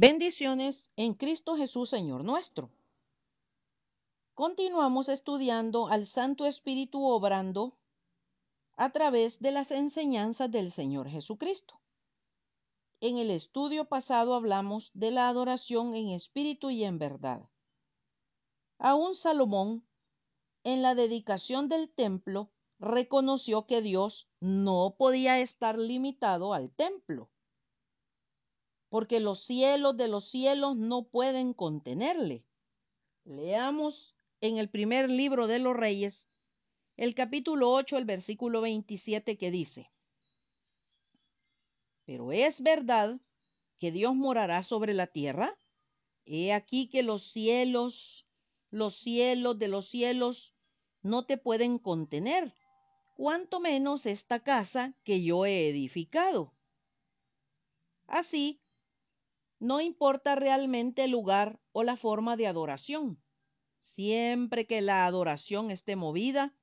Bendiciones en Cristo Jesús, Señor nuestro. Continuamos estudiando al Santo Espíritu obrando a través de las enseñanzas del Señor Jesucristo. En el estudio pasado hablamos de la adoración en espíritu y en verdad. Aún Salomón, en la dedicación del templo, reconoció que Dios no podía estar limitado al templo porque los cielos de los cielos no pueden contenerle. Leamos en el primer libro de los reyes, el capítulo 8, el versículo 27 que dice, Pero es verdad que Dios morará sobre la tierra. He aquí que los cielos, los cielos de los cielos no te pueden contener, cuanto menos esta casa que yo he edificado. Así no importa realmente el lugar o la forma de adoración, siempre que la adoración esté movida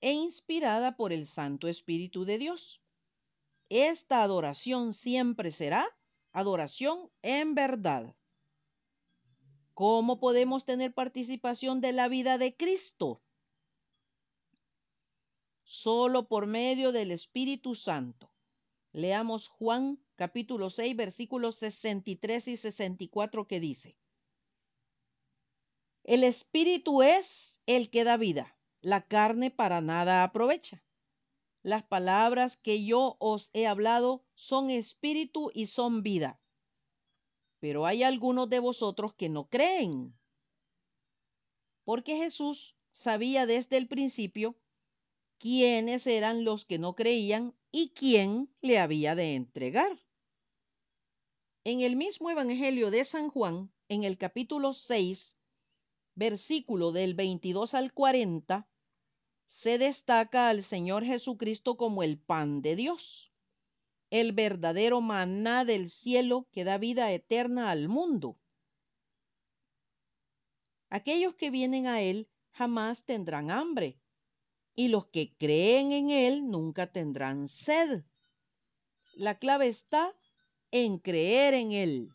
e inspirada por el Santo Espíritu de Dios. Esta adoración siempre será adoración en verdad. ¿Cómo podemos tener participación de la vida de Cristo? Solo por medio del Espíritu Santo. Leamos Juan capítulo 6, versículos 63 y 64 que dice, El espíritu es el que da vida, la carne para nada aprovecha. Las palabras que yo os he hablado son espíritu y son vida. Pero hay algunos de vosotros que no creen. Porque Jesús sabía desde el principio quiénes eran los que no creían y quién le había de entregar. En el mismo Evangelio de San Juan, en el capítulo 6, versículo del 22 al 40, se destaca al Señor Jesucristo como el pan de Dios, el verdadero maná del cielo que da vida eterna al mundo. Aquellos que vienen a Él jamás tendrán hambre, y los que creen en Él nunca tendrán sed. La clave está en creer en Él.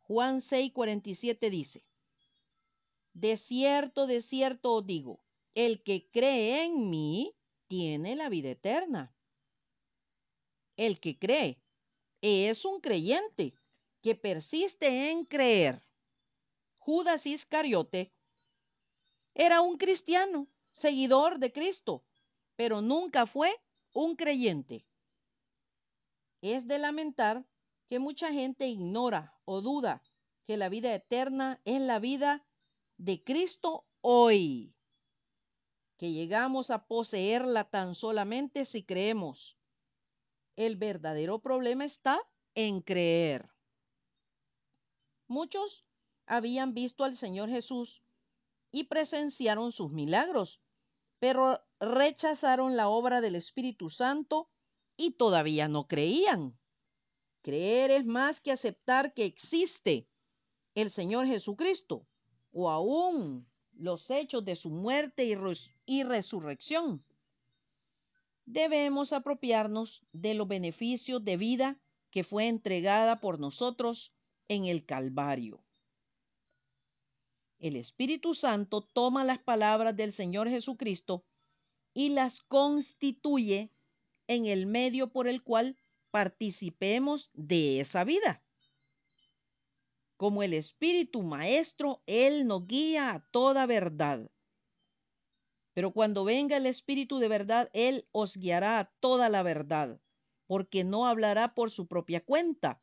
Juan 6:47 dice, De cierto, de cierto os digo, el que cree en mí tiene la vida eterna. El que cree es un creyente que persiste en creer. Judas Iscariote era un cristiano, seguidor de Cristo, pero nunca fue un creyente. Es de lamentar que mucha gente ignora o duda que la vida eterna es la vida de Cristo hoy, que llegamos a poseerla tan solamente si creemos. El verdadero problema está en creer. Muchos habían visto al Señor Jesús y presenciaron sus milagros, pero rechazaron la obra del Espíritu Santo y todavía no creían. Creer es más que aceptar que existe el Señor Jesucristo o aún los hechos de su muerte y, resurrección. Debemos apropiarnos de los beneficios de vida que fue entregada por nosotros en el Calvario. El Espíritu Santo toma las palabras del Señor Jesucristo y las constituye en el medio por el cual participemos de esa vida. Como el Espíritu Maestro, Él nos guía a toda verdad. Pero cuando venga el Espíritu de verdad, Él os guiará a toda la verdad, porque no hablará por su propia cuenta,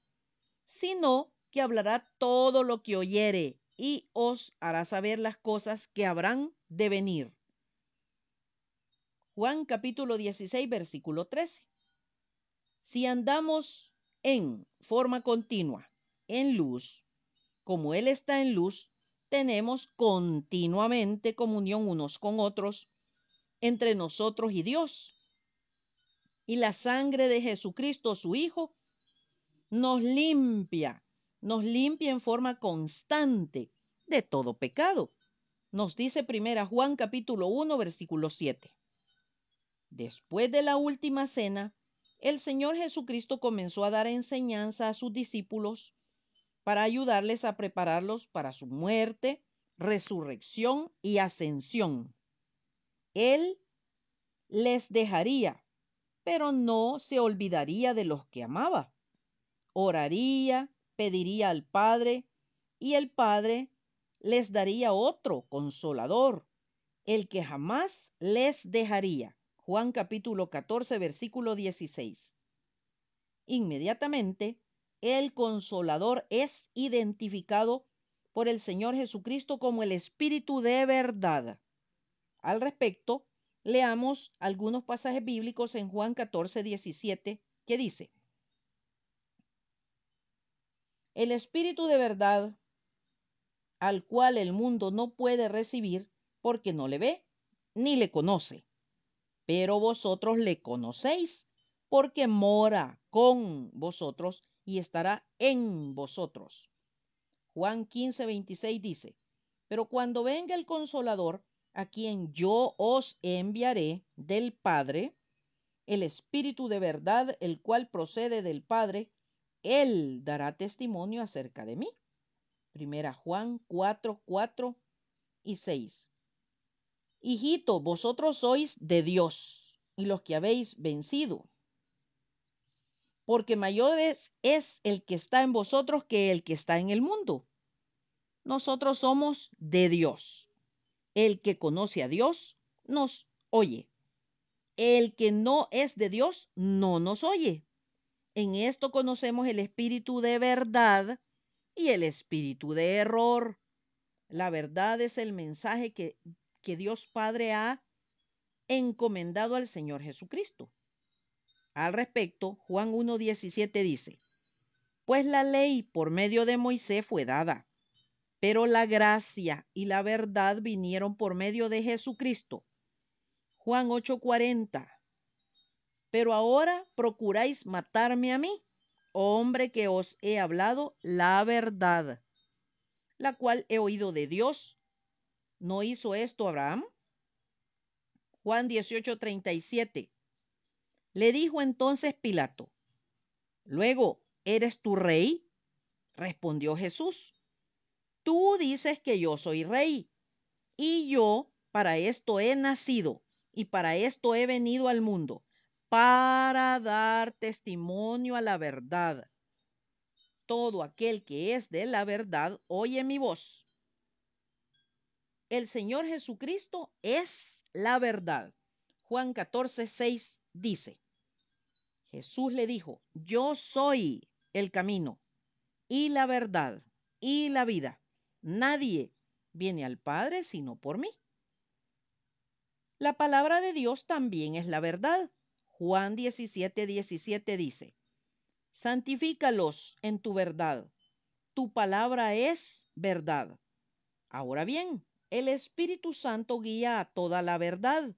sino que hablará todo lo que oyere y os hará saber las cosas que habrán de venir. Juan capítulo 16, versículo 13. Si andamos en forma continua, en luz, como Él está en luz, tenemos continuamente comunión unos con otros, entre nosotros y Dios. Y la sangre de Jesucristo, su Hijo, nos limpia, nos limpia en forma constante de todo pecado. Nos dice primera Juan capítulo 1 versículo 7. Después de la última cena, el Señor Jesucristo comenzó a dar enseñanza a sus discípulos para ayudarles a prepararlos para su muerte, resurrección y ascensión. Él les dejaría, pero no se olvidaría de los que amaba. Oraría, pediría al Padre, y el Padre les daría otro consolador, el que jamás les dejaría. Juan capítulo 14, versículo 16. Inmediatamente, el consolador es identificado por el Señor Jesucristo como el Espíritu de verdad. Al respecto, leamos algunos pasajes bíblicos en Juan 14, 17, que dice, El Espíritu de verdad, al cual el mundo no puede recibir porque no le ve ni le conoce, pero vosotros le conocéis porque mora con vosotros y estará en vosotros. Juan 15, 26 dice, pero cuando venga el consolador, a quien yo os enviaré del Padre, el Espíritu de verdad, el cual procede del Padre, Él dará testimonio acerca de mí. Primera Juan 4, 4 y 6. Hijito, vosotros sois de Dios y los que habéis vencido, porque mayor es, es el que está en vosotros que el que está en el mundo. Nosotros somos de Dios el que conoce a Dios nos oye. El que no es de Dios no nos oye. En esto conocemos el espíritu de verdad y el espíritu de error. La verdad es el mensaje que, que Dios Padre ha encomendado al Señor Jesucristo. Al respecto, Juan 1.17 dice, pues la ley por medio de Moisés fue dada, pero la gracia y la verdad vinieron por medio de Jesucristo. Juan 8:40. Pero ahora procuráis matarme a mí, hombre que os he hablado la verdad, la cual he oído de Dios. ¿No hizo esto Abraham? Juan 18:37. Le dijo entonces Pilato, Luego, ¿eres tu rey? Respondió Jesús, Tú dices que yo soy rey, y yo para esto he nacido y para esto he venido al mundo, para dar testimonio a la verdad. Todo aquel que es de la verdad oye mi voz. El Señor Jesucristo es la verdad. Juan 14, 6 dice, Jesús le dijo, yo soy el camino y la verdad y la vida. Nadie viene al Padre sino por mí. La palabra de Dios también es la verdad. Juan 17, 17 dice, Santifícalos en tu verdad. Tu palabra es verdad. Ahora bien, el Espíritu Santo guía a toda la verdad.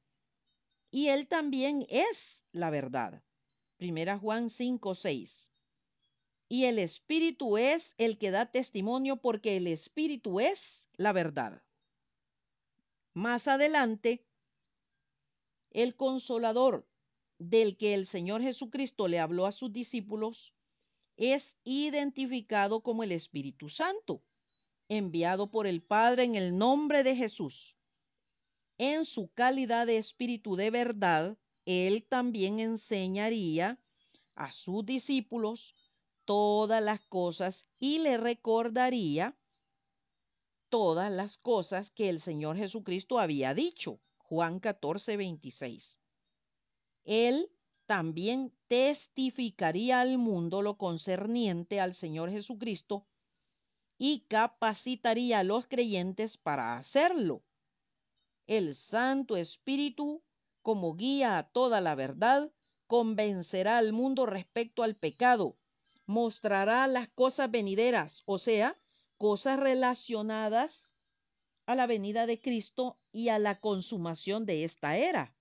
Y Él también es la verdad. Primera Juan 5, 6 y el Espíritu es el que da testimonio porque el Espíritu es la verdad. Más adelante, el consolador del que el Señor Jesucristo le habló a sus discípulos es identificado como el Espíritu Santo, enviado por el Padre en el nombre de Jesús. En su calidad de Espíritu de verdad, Él también enseñaría a sus discípulos todas las cosas y le recordaría todas las cosas que el Señor Jesucristo había dicho. Juan 14, 26. Él también testificaría al mundo lo concerniente al Señor Jesucristo y capacitaría a los creyentes para hacerlo. El Santo Espíritu, como guía a toda la verdad, convencerá al mundo respecto al pecado, mostrará las cosas venideras, o sea, cosas relacionadas a la venida de Cristo y a la consumación de esta era.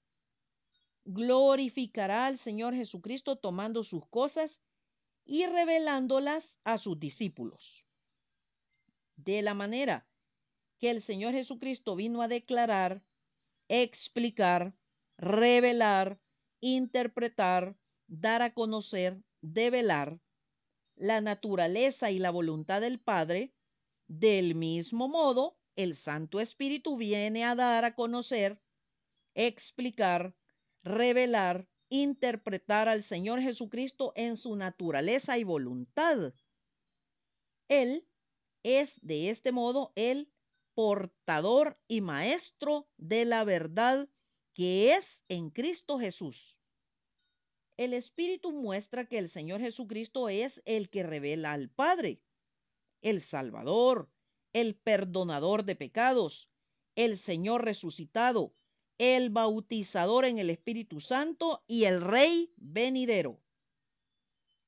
Glorificará al Señor Jesucristo tomando sus cosas y revelándolas a sus discípulos. De la manera que el Señor Jesucristo vino a declarar, explicar, revelar, interpretar, dar a conocer, develar, la naturaleza y la voluntad del Padre, del mismo modo, el Santo Espíritu viene a dar a conocer, explicar, revelar, interpretar al Señor Jesucristo en su naturaleza y voluntad. Él es de este modo el portador y maestro de la verdad que es en Cristo Jesús. El Espíritu muestra que el Señor Jesucristo es el que revela al Padre, el Salvador, el perdonador de pecados, el Señor resucitado, el bautizador en el Espíritu Santo y el Rey venidero.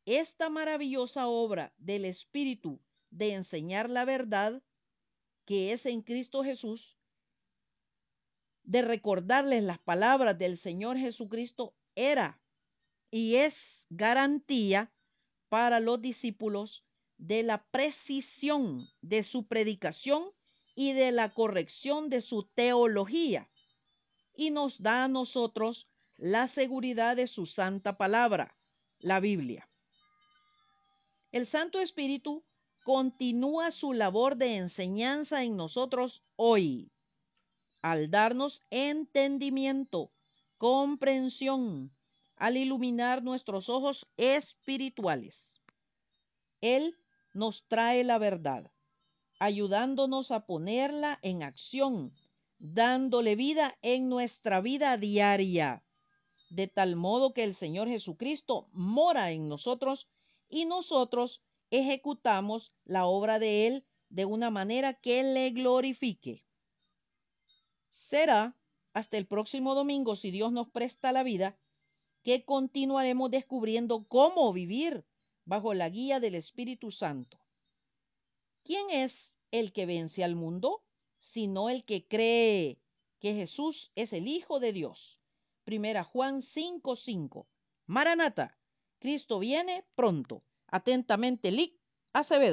Esta maravillosa obra del Espíritu de enseñar la verdad que es en Cristo Jesús, de recordarles las palabras del Señor Jesucristo, era y es garantía para los discípulos de la precisión de su predicación y de la corrección de su teología. Y nos da a nosotros la seguridad de su santa palabra, la Biblia. El Santo Espíritu continúa su labor de enseñanza en nosotros hoy, al darnos entendimiento, comprensión, al iluminar nuestros ojos espirituales. Él nos trae la verdad, ayudándonos a ponerla en acción, dándole vida en nuestra vida diaria, de tal modo que el Señor Jesucristo mora en nosotros y nosotros ejecutamos la obra de Él de una manera que le glorifique. Será hasta el próximo domingo, si Dios nos presta la vida, que continuaremos descubriendo cómo vivir bajo la guía del Espíritu Santo. ¿Quién es el que vence al mundo? Sino el que cree que Jesús es el Hijo de Dios. Primera Juan 5:5. Maranata, Cristo viene pronto. Atentamente, Lic Acevedo.